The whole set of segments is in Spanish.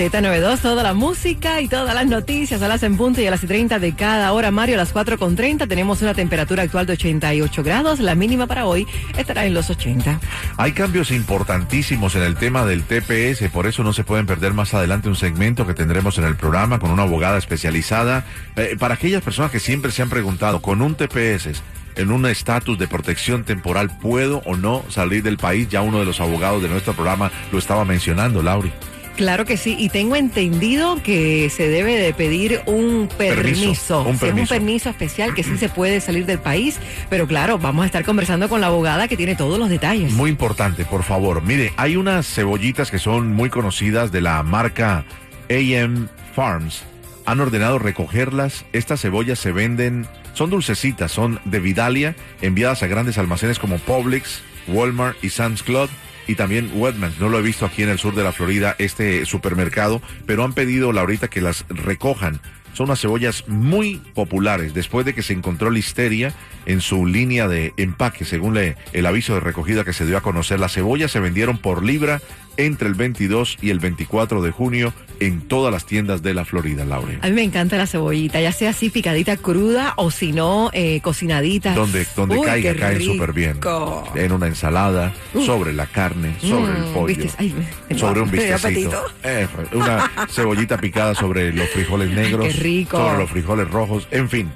Z92, toda la música y todas las noticias a las en punto y a las y 30 de cada hora. Mario, a las 4 con 30 tenemos una temperatura actual de 88 grados. La mínima para hoy estará en los 80. Hay cambios importantísimos en el tema del TPS, por eso no se pueden perder más adelante un segmento que tendremos en el programa con una abogada especializada. Eh, para aquellas personas que siempre se han preguntado, con un TPS, en un estatus de protección temporal, ¿puedo o no salir del país? Ya uno de los abogados de nuestro programa lo estaba mencionando, Lauri. Claro que sí, y tengo entendido que se debe de pedir un permiso, un Sí, es un permiso. permiso especial que sí se puede salir del país, pero claro, vamos a estar conversando con la abogada que tiene todos los detalles. Muy importante, por favor. Mire, hay unas cebollitas que son muy conocidas de la marca AM Farms. Han ordenado recogerlas. Estas cebollas se venden, son dulcecitas, son de Vidalia, enviadas a grandes almacenes como Publix, Walmart y Sam's Club. Y también Wegmans, no lo he visto aquí en el sur de la Florida, este supermercado, pero han pedido ahorita que las recojan. Son unas cebollas muy populares después de que se encontró listeria en su línea de empaque, según le- el aviso de recogida que se dio a conocer. Las cebollas se vendieron por libra entre el 22 y el 24 de junio en todas las tiendas de la Florida, Laura. A mí me encanta la cebollita, ya sea así picadita cruda o si no, eh, cocinadita. Donde, donde Uy, caiga, caen súper bien. rico. En una ensalada, sobre la carne, sobre el Mm, pollo. ay, sobre un apetito. Eh, una cebollita picada sobre los frijoles negros. Qué rico. Sobre los frijoles rojos. En fin,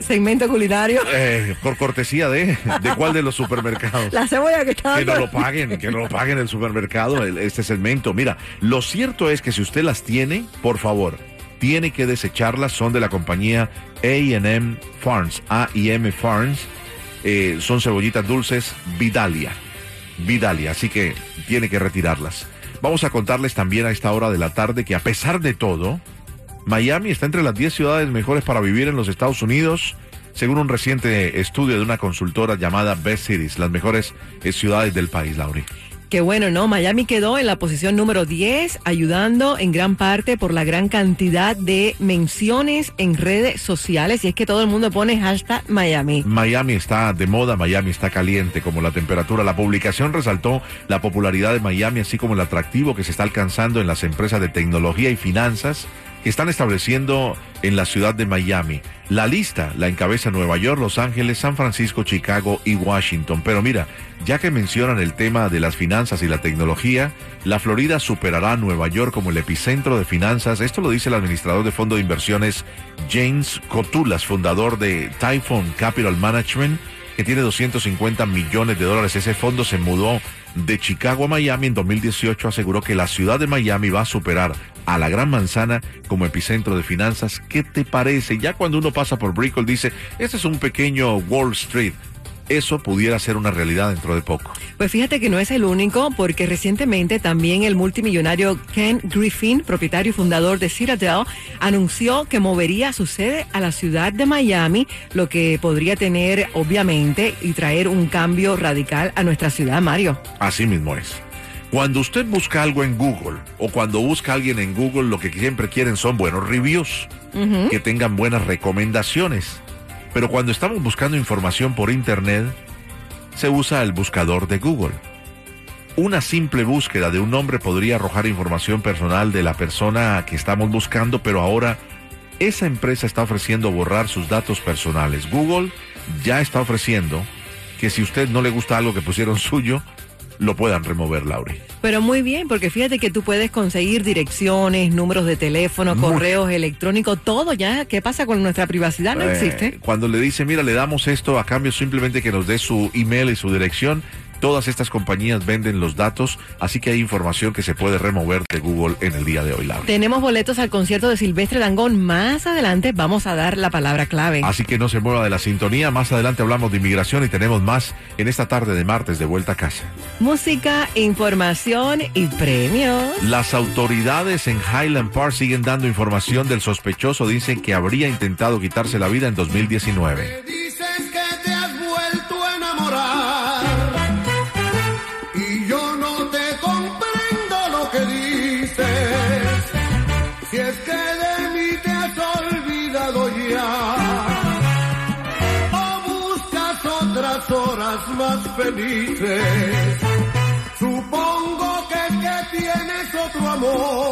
Segmento culinario. eh, por cortesía de, ¿de cuál de los supermercados? La cebolla que está Que no lo paguen, que no lo paguen el supermercado, el- este segmento. Mira, lo cierto es que si usted las tiene, por favor, tiene que desecharlas. Son de la compañía AM Farms, A&M Farms. Eh, son cebollitas dulces Vidalia. Vidalia, así que tiene que retirarlas. Vamos a contarles también a esta hora de la tarde que a pesar de todo, Miami está entre las 10 ciudades mejores para vivir en los Estados Unidos, según un reciente estudio de una consultora llamada Best Cities, las mejores eh, ciudades del país, Lauri. Qué bueno, ¿no? Miami quedó en la posición número 10, ayudando en gran parte por la gran cantidad de menciones en redes sociales. Y es que todo el mundo pone hashtag Miami. Miami está de moda, Miami está caliente como la temperatura. La publicación resaltó la popularidad de Miami, así como el atractivo que se está alcanzando en las empresas de tecnología y finanzas están estableciendo en la ciudad de Miami. La lista la encabeza Nueva York, Los Ángeles, San Francisco, Chicago y Washington. Pero mira, ya que mencionan el tema de las finanzas y la tecnología, la Florida superará a Nueva York como el epicentro de finanzas. Esto lo dice el administrador de fondo de inversiones James Cotulas, fundador de Typhoon Capital Management, que tiene 250 millones de dólares. Ese fondo se mudó de Chicago a Miami en 2018. Aseguró que la ciudad de Miami va a superar a la Gran Manzana como epicentro de finanzas. ¿Qué te parece? Ya cuando uno pasa por Brickell dice, este es un pequeño Wall Street. Eso pudiera ser una realidad dentro de poco. Pues fíjate que no es el único, porque recientemente también el multimillonario Ken Griffin, propietario y fundador de Citadel, anunció que movería su sede a la ciudad de Miami, lo que podría tener, obviamente, y traer un cambio radical a nuestra ciudad, Mario. Así mismo es. Cuando usted busca algo en Google o cuando busca a alguien en Google, lo que siempre quieren son buenos reviews, que tengan buenas recomendaciones. Pero cuando estamos buscando información por Internet, se usa el buscador de Google. Una simple búsqueda de un nombre podría arrojar información personal de la persona que estamos buscando, pero ahora esa empresa está ofreciendo borrar sus datos personales. Google ya está ofreciendo que si usted no le gusta algo que pusieron suyo, lo puedan remover, Lauri. Pero muy bien, porque fíjate que tú puedes conseguir direcciones, números de teléfono, Mucho. correos electrónicos, todo ya. ¿Qué pasa con nuestra privacidad? No Eh, existe. Cuando le dice, mira, le damos esto a cambio simplemente que nos dé su email y su dirección, Todas estas compañías venden los datos, así que hay información que se puede remover de Google en el día de hoy, Laura. Tenemos boletos al concierto de Silvestre Dangón. Más adelante vamos a dar la palabra clave. Así que no se mueva de la sintonía. Más adelante hablamos de inmigración y tenemos más en esta tarde de martes de vuelta a casa. Música, información y premios. Las autoridades en Highland Park siguen dando información del sospechoso. Dicen que habría intentado quitarse la vida en 2019. Más felices, supongo que que tienes otro amor